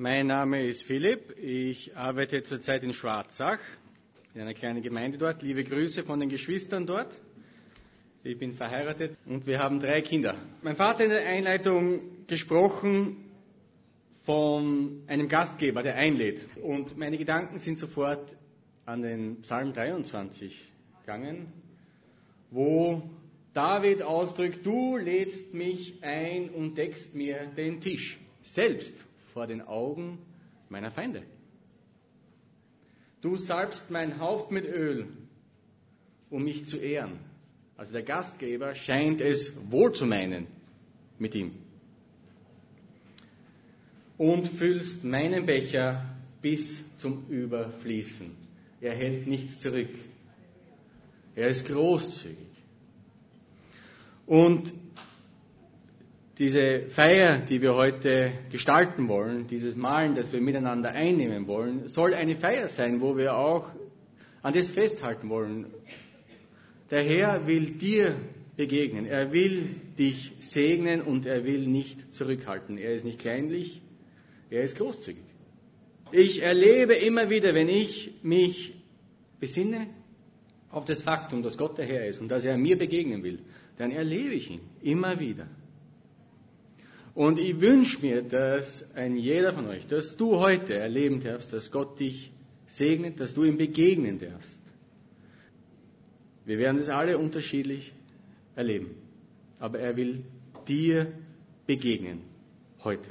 Mein Name ist Philipp. Ich arbeite zurzeit in Schwarzach, in einer kleinen Gemeinde dort. Liebe Grüße von den Geschwistern dort. Ich bin verheiratet und wir haben drei Kinder. Mein Vater hat in der Einleitung gesprochen von einem Gastgeber, der einlädt. Und meine Gedanken sind sofort an den Psalm 23 gegangen, wo David ausdrückt, du lädst mich ein und deckst mir den Tisch, selbst vor den Augen meiner Feinde. Du salbst mein Haupt mit Öl, um mich zu ehren. Also der Gastgeber scheint es wohl zu meinen mit ihm. Und füllst meinen Becher bis zum Überfließen. Er hält nichts zurück. Er ist großzügig. Und diese Feier, die wir heute gestalten wollen, dieses Malen, das wir miteinander einnehmen wollen, soll eine Feier sein, wo wir auch an das festhalten wollen. Der Herr will dir begegnen. Er will dich segnen und er will nicht zurückhalten. Er ist nicht kleinlich, er ist großzügig. Ich erlebe immer wieder, wenn ich mich besinne auf das Faktum, dass Gott der Herr ist und dass er mir begegnen will, dann erlebe ich ihn immer wieder. Und ich wünsche mir, dass ein jeder von euch, dass du heute erleben darfst, dass Gott dich segnet, dass du ihm begegnen darfst. Wir werden es alle unterschiedlich erleben. Aber er will dir begegnen heute.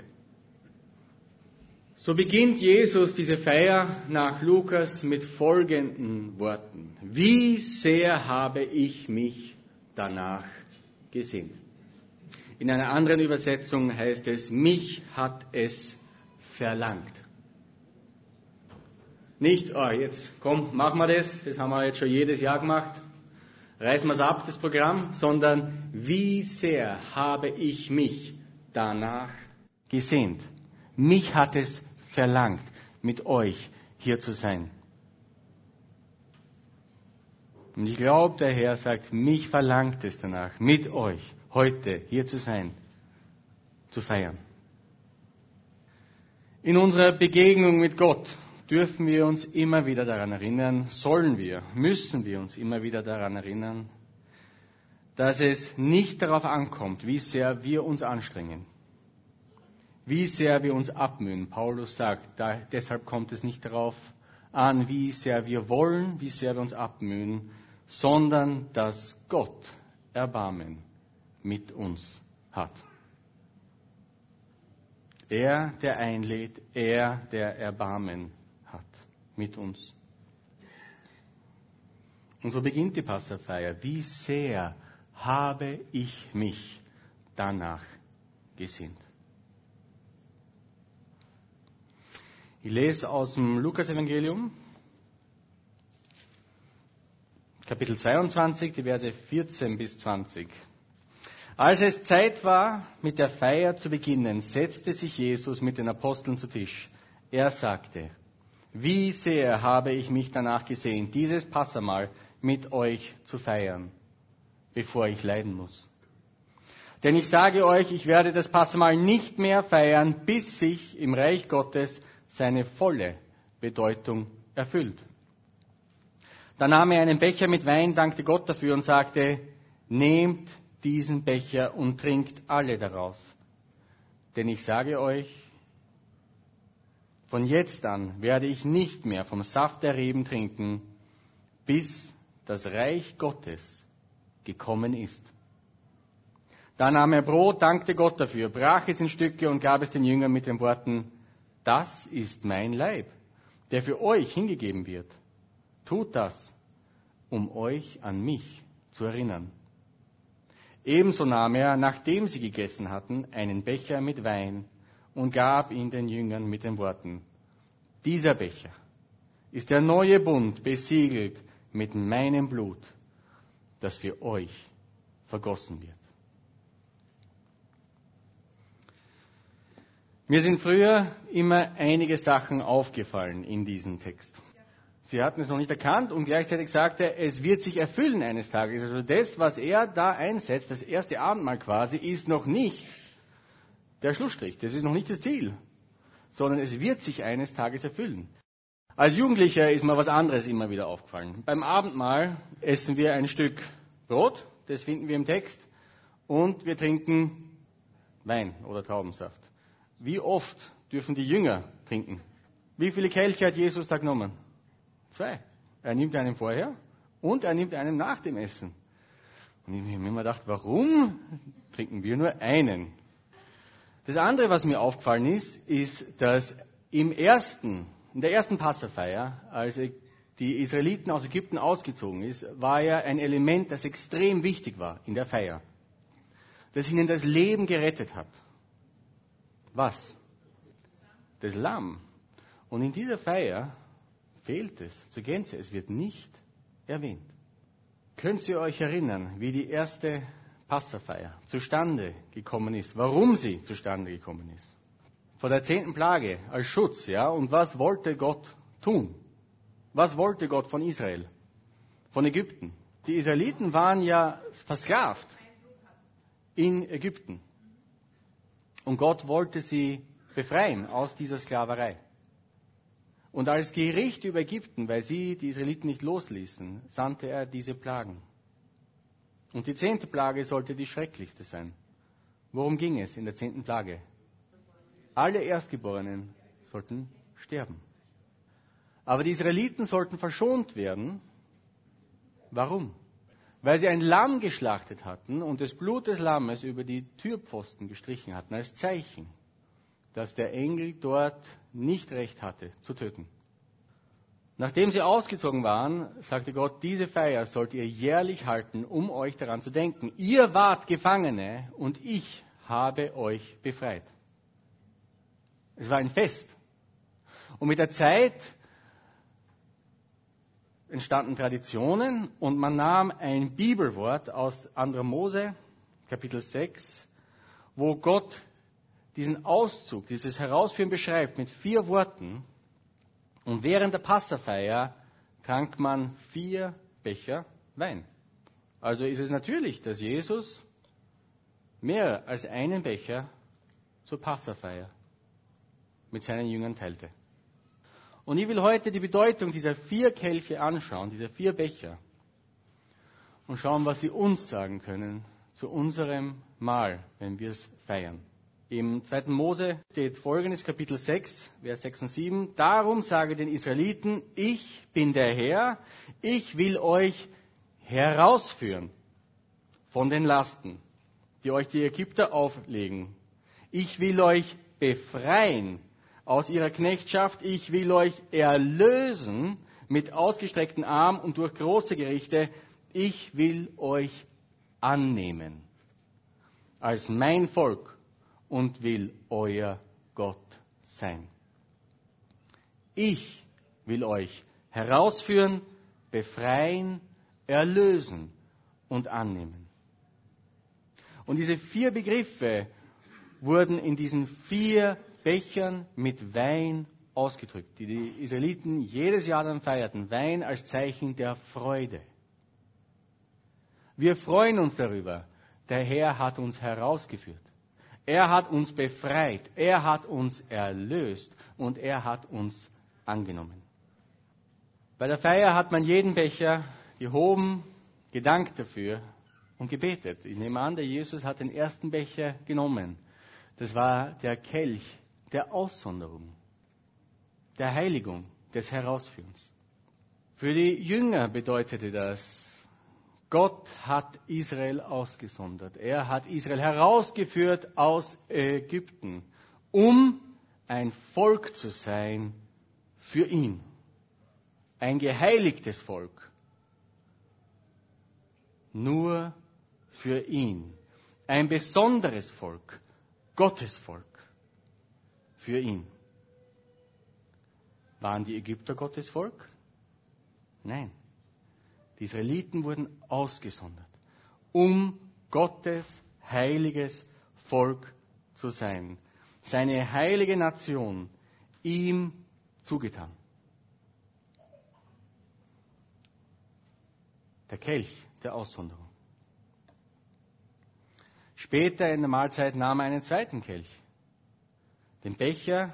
So beginnt Jesus diese Feier nach Lukas mit folgenden Worten. Wie sehr habe ich mich danach gesehnt. In einer anderen Übersetzung heißt es, mich hat es verlangt. Nicht, oh, jetzt komm, machen wir das, das haben wir jetzt schon jedes Jahr gemacht, reißen wir es ab, das Programm, sondern wie sehr habe ich mich danach gesehnt. Mich hat es verlangt, mit euch hier zu sein. Und ich glaube, der Herr sagt, mich verlangt es danach, mit euch heute hier zu sein, zu feiern. In unserer Begegnung mit Gott dürfen wir uns immer wieder daran erinnern, sollen wir, müssen wir uns immer wieder daran erinnern, dass es nicht darauf ankommt, wie sehr wir uns anstrengen, wie sehr wir uns abmühen. Paulus sagt, da, deshalb kommt es nicht darauf an, wie sehr wir wollen, wie sehr wir uns abmühen, sondern dass Gott Erbarmen mit uns hat. Er, der einlädt, er, der Erbarmen hat mit uns. Und so beginnt die Passafeier. Wie sehr habe ich mich danach gesinnt? Ich lese aus dem Lukas-Evangelium, Kapitel 22, die Verse 14 bis 20. Als es Zeit war, mit der Feier zu beginnen, setzte sich Jesus mit den Aposteln zu Tisch. Er sagte, wie sehr habe ich mich danach gesehen, dieses Passamal mit euch zu feiern, bevor ich leiden muss. Denn ich sage euch, ich werde das Passamal nicht mehr feiern, bis sich im Reich Gottes seine volle Bedeutung erfüllt. Da nahm er einen Becher mit Wein, dankte Gott dafür und sagte, nehmt diesen Becher und trinkt alle daraus. Denn ich sage euch, von jetzt an werde ich nicht mehr vom Saft der Reben trinken, bis das Reich Gottes gekommen ist. Da nahm er Brot, dankte Gott dafür, brach es in Stücke und gab es den Jüngern mit den Worten, das ist mein Leib, der für euch hingegeben wird. Tut das, um euch an mich zu erinnern. Ebenso nahm er, nachdem sie gegessen hatten, einen Becher mit Wein und gab ihn den Jüngern mit den Worten, dieser Becher ist der neue Bund besiegelt mit meinem Blut, das für euch vergossen wird. Mir sind früher immer einige Sachen aufgefallen in diesem Text. Sie hatten es noch nicht erkannt und gleichzeitig sagte er, es wird sich erfüllen eines Tages. Also das, was er da einsetzt, das erste Abendmahl quasi, ist noch nicht der Schlussstrich. Das ist noch nicht das Ziel. sondern es wird sich eines Tages erfüllen. Als Jugendlicher ist mir was anderes immer wieder aufgefallen. Beim Abendmahl essen wir ein Stück Brot, das finden wir im Text, und wir trinken Wein oder Traubensaft. Wie oft dürfen die Jünger trinken? Wie viele Kelche hat Jesus da genommen? Zwei. Er nimmt einen vorher und er nimmt einen nach dem Essen. Und ich habe mir immer gedacht, warum trinken wir nur einen? Das andere, was mir aufgefallen ist, ist, dass im ersten, in der ersten Passafeier, als die Israeliten aus Ägypten ausgezogen ist, war ja ein Element, das extrem wichtig war in der Feier. Das ihnen das Leben gerettet hat. Was? Das Lamm. Und in dieser Feier fehlt es zur Gänze. Es wird nicht erwähnt. Könnt ihr euch erinnern, wie die erste Passafeier zustande gekommen ist? Warum sie zustande gekommen ist? Vor der zehnten Plage als Schutz, ja? Und was wollte Gott tun? Was wollte Gott von Israel? Von Ägypten? Die Israeliten waren ja versklavt in Ägypten. Und Gott wollte sie befreien aus dieser Sklaverei. Und als Gericht über Ägypten, weil sie die Israeliten nicht losließen, sandte er diese Plagen. Und die zehnte Plage sollte die schrecklichste sein. Worum ging es in der zehnten Plage? Alle Erstgeborenen sollten sterben. Aber die Israeliten sollten verschont werden. Warum? Weil sie ein Lamm geschlachtet hatten und das Blut des Lammes über die Türpfosten gestrichen hatten, als Zeichen dass der Engel dort nicht recht hatte, zu töten. Nachdem sie ausgezogen waren, sagte Gott, diese Feier sollt ihr jährlich halten, um euch daran zu denken. Ihr wart Gefangene und ich habe euch befreit. Es war ein Fest. Und mit der Zeit entstanden Traditionen und man nahm ein Bibelwort aus 2. Mose, Kapitel 6, wo Gott diesen Auszug, dieses Herausführen beschreibt mit vier Worten. Und während der Passafeier trank man vier Becher Wein. Also ist es natürlich, dass Jesus mehr als einen Becher zur Passafeier mit seinen Jüngern teilte. Und ich will heute die Bedeutung dieser vier Kelche anschauen, dieser vier Becher, und schauen, was sie uns sagen können zu unserem Mahl, wenn wir es feiern. Im 2. Mose steht folgendes, Kapitel 6, Vers 6 und 7. Darum sage den Israeliten, ich bin der Herr, ich will euch herausführen von den Lasten, die euch die Ägypter auflegen. Ich will euch befreien aus ihrer Knechtschaft, ich will euch erlösen mit ausgestreckten Arm und durch große Gerichte, ich will euch annehmen als mein Volk und will euer Gott sein. Ich will euch herausführen, befreien, erlösen und annehmen. Und diese vier Begriffe wurden in diesen vier Bechern mit Wein ausgedrückt, die die Israeliten jedes Jahr dann feierten. Wein als Zeichen der Freude. Wir freuen uns darüber. Der Herr hat uns herausgeführt. Er hat uns befreit, er hat uns erlöst und er hat uns angenommen. Bei der Feier hat man jeden Becher gehoben, gedankt dafür und gebetet. Ich nehme an, der Jesus hat den ersten Becher genommen. Das war der Kelch der Aussonderung, der Heiligung, des Herausführens. Für die Jünger bedeutete das, Gott hat Israel ausgesondert. Er hat Israel herausgeführt aus Ägypten, um ein Volk zu sein für ihn. Ein geheiligtes Volk. Nur für ihn. Ein besonderes Volk. Gottes Volk. Für ihn. Waren die Ägypter Gottes Volk? Nein. Die Israeliten wurden ausgesondert, um Gottes heiliges Volk zu sein. Seine heilige Nation ihm zugetan. Der Kelch der Aussonderung. Später in der Mahlzeit nahm er einen zweiten Kelch, den Becher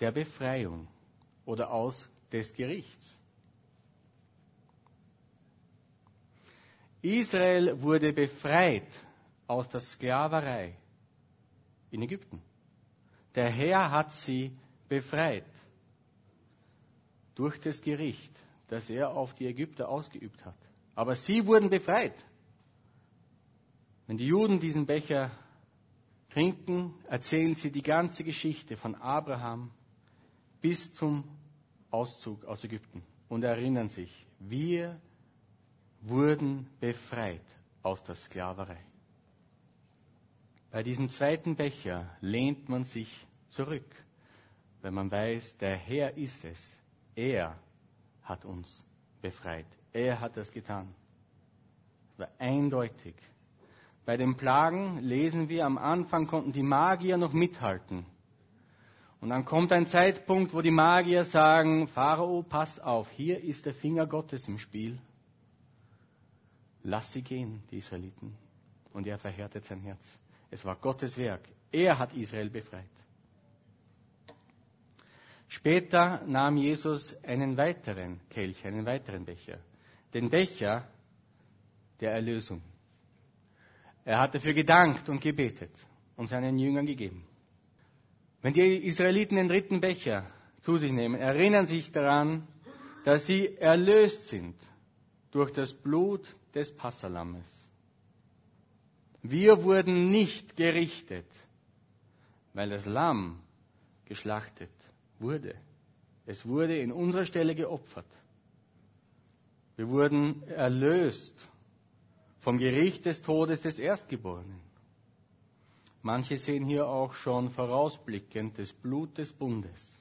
der Befreiung oder aus des Gerichts. Israel wurde befreit aus der Sklaverei in Ägypten. Der Herr hat sie befreit durch das Gericht, das er auf die Ägypter ausgeübt hat. Aber sie wurden befreit. Wenn die Juden diesen Becher trinken, erzählen sie die ganze Geschichte von Abraham bis zum Auszug aus Ägypten und erinnern sich, wir wurden befreit aus der Sklaverei. Bei diesem zweiten Becher lehnt man sich zurück, wenn man weiß, der Herr ist es. Er hat uns befreit. Er hat das getan. Das war eindeutig. Bei den Plagen lesen wir, am Anfang konnten die Magier noch mithalten. Und dann kommt ein Zeitpunkt, wo die Magier sagen, Pharao, pass auf, hier ist der Finger Gottes im Spiel. Lass sie gehen, die Israeliten. Und er verhärtet sein Herz. Es war Gottes Werk. Er hat Israel befreit. Später nahm Jesus einen weiteren Kelch, einen weiteren Becher. Den Becher der Erlösung. Er hat dafür gedankt und gebetet und seinen Jüngern gegeben. Wenn die Israeliten den dritten Becher zu sich nehmen, erinnern sich daran, dass sie erlöst sind durch das Blut des Passalammes. Wir wurden nicht gerichtet, weil das Lamm geschlachtet wurde. Es wurde in unserer Stelle geopfert. Wir wurden erlöst vom Gericht des Todes des Erstgeborenen. Manche sehen hier auch schon vorausblickend das Blut des Bundes.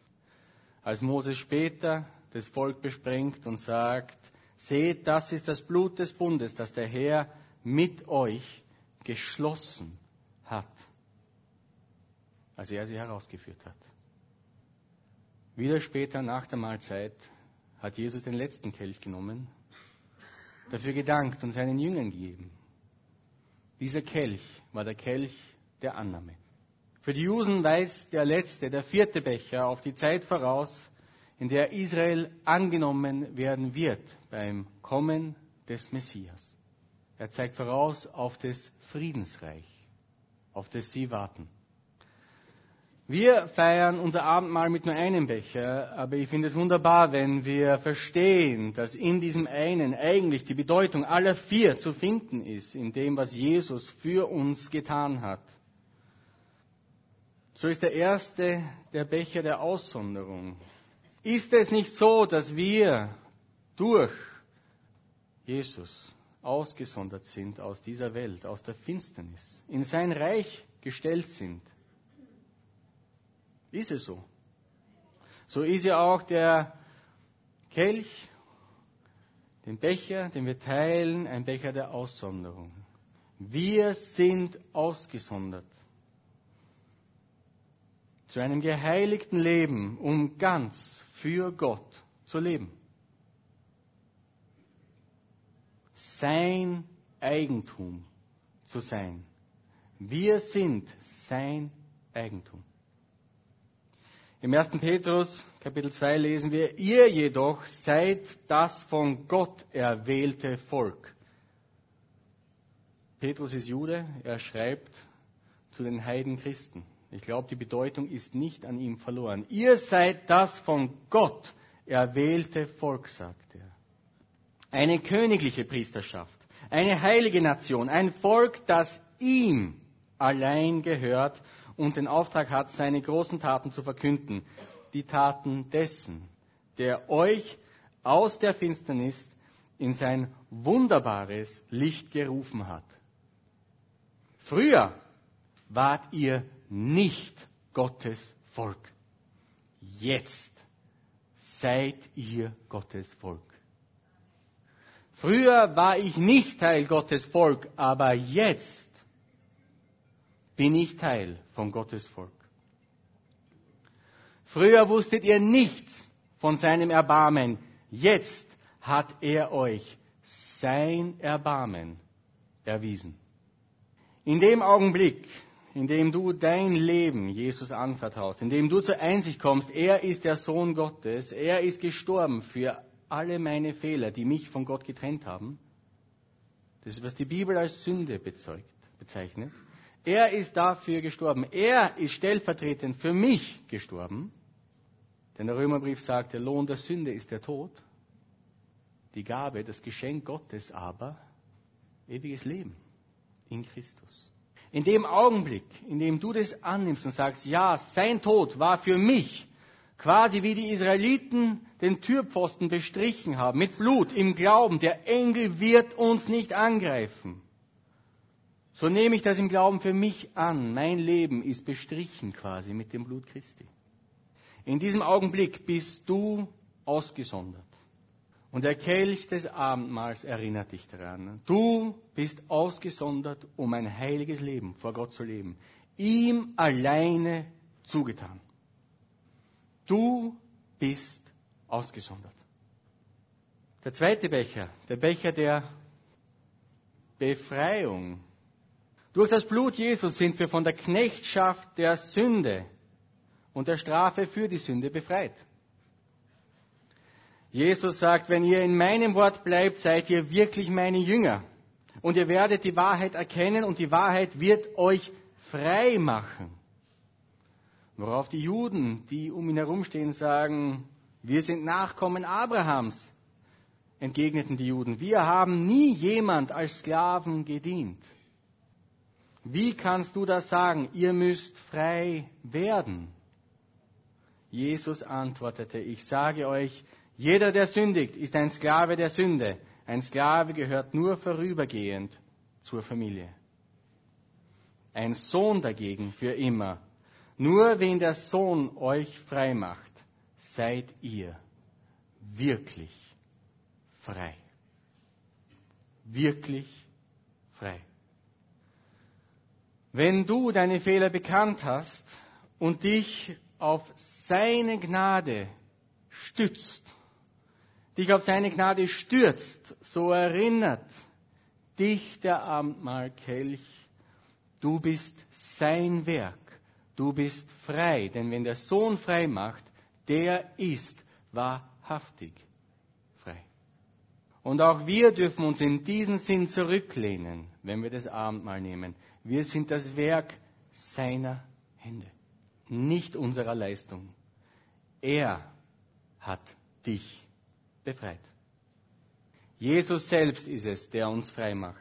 Als Moses später das Volk besprengt und sagt, seht, das ist das Blut des Bundes, das der Herr mit euch geschlossen hat, als er sie herausgeführt hat. Wieder später nach der Mahlzeit hat Jesus den letzten Kelch genommen dafür gedankt und seinen Jüngern gegeben. Dieser Kelch war der Kelch der Annahme. Für die Juden weist der letzte, der vierte Becher auf die Zeit voraus, in der Israel angenommen werden wird beim Kommen des Messias. Er zeigt voraus auf das Friedensreich, auf das sie warten. Wir feiern unser Abendmahl mit nur einem Becher, aber ich finde es wunderbar, wenn wir verstehen, dass in diesem einen eigentlich die Bedeutung aller vier zu finden ist, in dem, was Jesus für uns getan hat. So ist der erste der Becher der Aussonderung. Ist es nicht so, dass wir durch Jesus ausgesondert sind aus dieser Welt, aus der Finsternis, in sein Reich gestellt sind? Ist es so? So ist ja auch der Kelch, den Becher, den wir teilen, ein Becher der Aussonderung. Wir sind ausgesondert zu einem geheiligten Leben, um ganz für Gott zu leben. Sein Eigentum zu sein. Wir sind sein Eigentum. Im 1. Petrus Kapitel 2 lesen wir, ihr jedoch seid das von Gott erwählte Volk. Petrus ist Jude, er schreibt zu den Heidenchristen. Ich glaube, die Bedeutung ist nicht an ihm verloren. Ihr seid das von Gott erwählte Volk, sagt er. Eine königliche Priesterschaft, eine heilige Nation, ein Volk, das ihm allein gehört und den Auftrag hat, seine großen Taten zu verkünden. Die Taten dessen, der euch aus der Finsternis in sein wunderbares Licht gerufen hat. Früher wart ihr nicht Gottes Volk. Jetzt seid ihr Gottes Volk. Früher war ich nicht Teil Gottes Volk, aber jetzt bin ich Teil von Gottes Volk. Früher wusstet ihr nichts von seinem Erbarmen. Jetzt hat er euch sein Erbarmen erwiesen. In dem Augenblick, indem du dein Leben Jesus anvertraust, indem du zur Einsicht kommst, er ist der Sohn Gottes, er ist gestorben für alle meine Fehler, die mich von Gott getrennt haben. Das ist, was die Bibel als Sünde bezeugt, bezeichnet. Er ist dafür gestorben. Er ist stellvertretend für mich gestorben. Denn der Römerbrief sagt, der Lohn der Sünde ist der Tod. Die Gabe, das Geschenk Gottes aber, ewiges Leben in Christus. In dem Augenblick, in dem du das annimmst und sagst, ja, sein Tod war für mich, quasi wie die Israeliten den Türpfosten bestrichen haben, mit Blut, im Glauben, der Engel wird uns nicht angreifen. So nehme ich das im Glauben für mich an. Mein Leben ist bestrichen quasi mit dem Blut Christi. In diesem Augenblick bist du ausgesondert. Und der Kelch des Abendmahls erinnert dich daran. Du bist ausgesondert, um ein heiliges Leben vor Gott zu leben. Ihm alleine zugetan. Du bist ausgesondert. Der zweite Becher, der Becher der Befreiung. Durch das Blut Jesus sind wir von der Knechtschaft der Sünde und der Strafe für die Sünde befreit. Jesus sagt, wenn ihr in meinem Wort bleibt, seid ihr wirklich meine Jünger. Und ihr werdet die Wahrheit erkennen und die Wahrheit wird euch frei machen. Worauf die Juden, die um ihn herumstehen, sagen, wir sind Nachkommen Abrahams, entgegneten die Juden. Wir haben nie jemand als Sklaven gedient. Wie kannst du das sagen? Ihr müsst frei werden. Jesus antwortete, ich sage euch, jeder, der sündigt, ist ein Sklave der Sünde. Ein Sklave gehört nur vorübergehend zur Familie. Ein Sohn dagegen für immer. Nur wenn der Sohn euch frei macht, seid ihr wirklich frei. Wirklich frei. Wenn du deine Fehler bekannt hast und dich auf seine Gnade stützt, dich auf seine Gnade stürzt, so erinnert dich der Abendmahlkelch, du bist sein Werk, du bist frei, denn wenn der Sohn frei macht, der ist wahrhaftig frei. Und auch wir dürfen uns in diesen Sinn zurücklehnen, wenn wir das Abendmahl nehmen. Wir sind das Werk seiner Hände, nicht unserer Leistung. Er hat dich befreit. Jesus selbst ist es, der uns frei macht.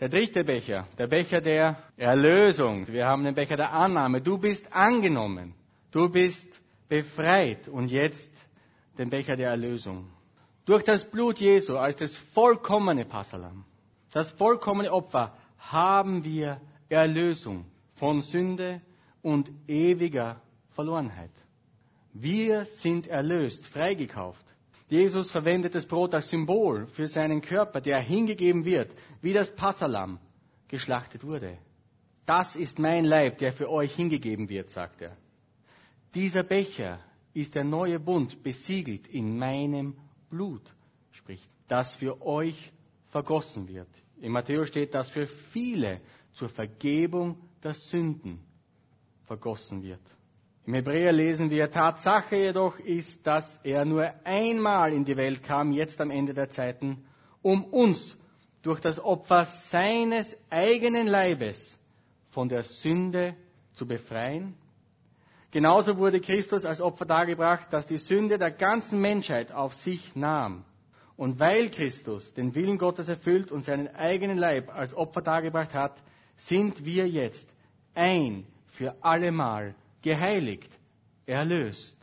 Der dritte Becher, der Becher der Erlösung. Wir haben den Becher der Annahme. Du bist angenommen. Du bist befreit. Und jetzt den Becher der Erlösung. Durch das Blut Jesu als das vollkommene Passalam, das vollkommene Opfer, haben wir Erlösung von Sünde und ewiger Verlorenheit. Wir sind erlöst, freigekauft. Jesus verwendet das Brot als Symbol für seinen Körper, der hingegeben wird, wie das Passalam geschlachtet wurde. Das ist mein Leib, der für euch hingegeben wird, sagt er. Dieser Becher ist der neue Bund, besiegelt in meinem Blut, spricht, das für euch vergossen wird. In Matthäus steht, dass für viele zur Vergebung der Sünden vergossen wird. Im Hebräer lesen wir, Tatsache jedoch ist, dass er nur einmal in die Welt kam, jetzt am Ende der Zeiten, um uns durch das Opfer seines eigenen Leibes von der Sünde zu befreien. Genauso wurde Christus als Opfer dargebracht, das die Sünde der ganzen Menschheit auf sich nahm. Und weil Christus den Willen Gottes erfüllt und seinen eigenen Leib als Opfer dargebracht hat, sind wir jetzt ein für allemal geheiligt, erlöst,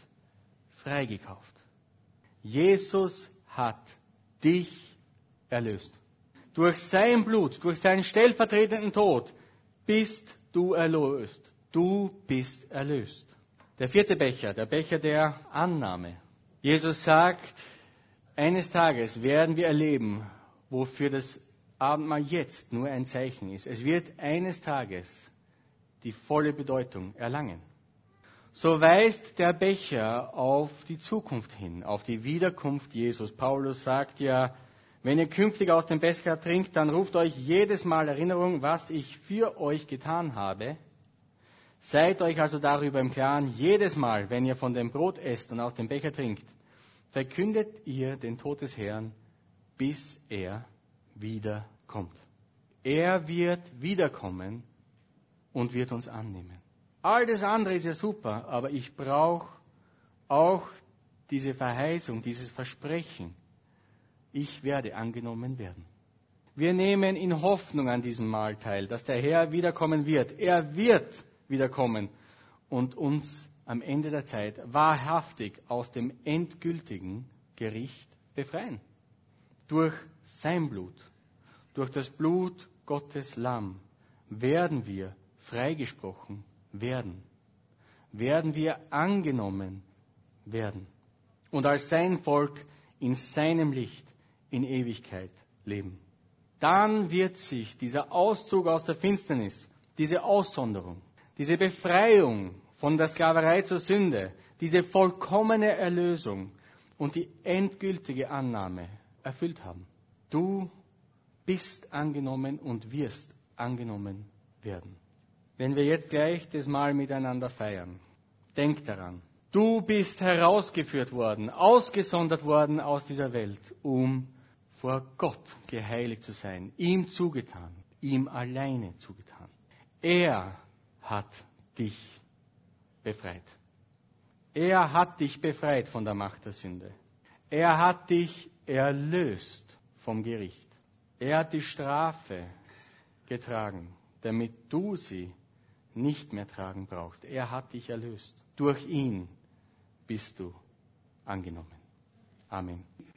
freigekauft. Jesus hat dich erlöst. Durch sein Blut, durch seinen stellvertretenden Tod bist du erlöst. Du bist erlöst. Der vierte Becher, der Becher der Annahme. Jesus sagt, eines Tages werden wir erleben, wofür das Abendmahl jetzt nur ein Zeichen ist. Es wird eines Tages die volle Bedeutung erlangen so weist der Becher auf die Zukunft hin, auf die Wiederkunft Jesus. Paulus sagt ja, Wenn ihr künftig aus dem Becher trinkt, dann ruft euch jedes Mal Erinnerung, was ich für euch getan habe. Seid euch also darüber im Klaren, jedes Mal, wenn ihr von dem Brot esst und aus dem Becher trinkt, verkündet ihr den Tod des Herrn, bis er wiederkommt. Er wird wiederkommen und wird uns annehmen. All das andere ist ja super, aber ich brauche auch diese Verheißung, dieses Versprechen. Ich werde angenommen werden. Wir nehmen in Hoffnung an diesem Mahl teil, dass der Herr wiederkommen wird. Er wird wiederkommen und uns am Ende der Zeit wahrhaftig aus dem endgültigen Gericht befreien. Durch sein Blut, durch das Blut Gottes Lamm werden wir freigesprochen werden. Werden wir angenommen werden. Und als sein Volk in seinem Licht in Ewigkeit leben. Dann wird sich dieser Auszug aus der Finsternis, diese Aussonderung, diese Befreiung von der Sklaverei zur Sünde, diese vollkommene Erlösung und die endgültige Annahme erfüllt haben. Du bist angenommen und wirst angenommen werden. Wenn wir jetzt gleich das Mal miteinander feiern, denk daran, du bist herausgeführt worden, ausgesondert worden aus dieser Welt, um vor Gott geheiligt zu sein, ihm zugetan, ihm alleine zugetan. Er hat dich befreit. Er hat dich befreit von der Macht der Sünde. Er hat dich erlöst vom Gericht. Er hat die Strafe getragen, damit du sie nicht mehr tragen brauchst. Er hat dich erlöst. Durch ihn bist du angenommen. Amen.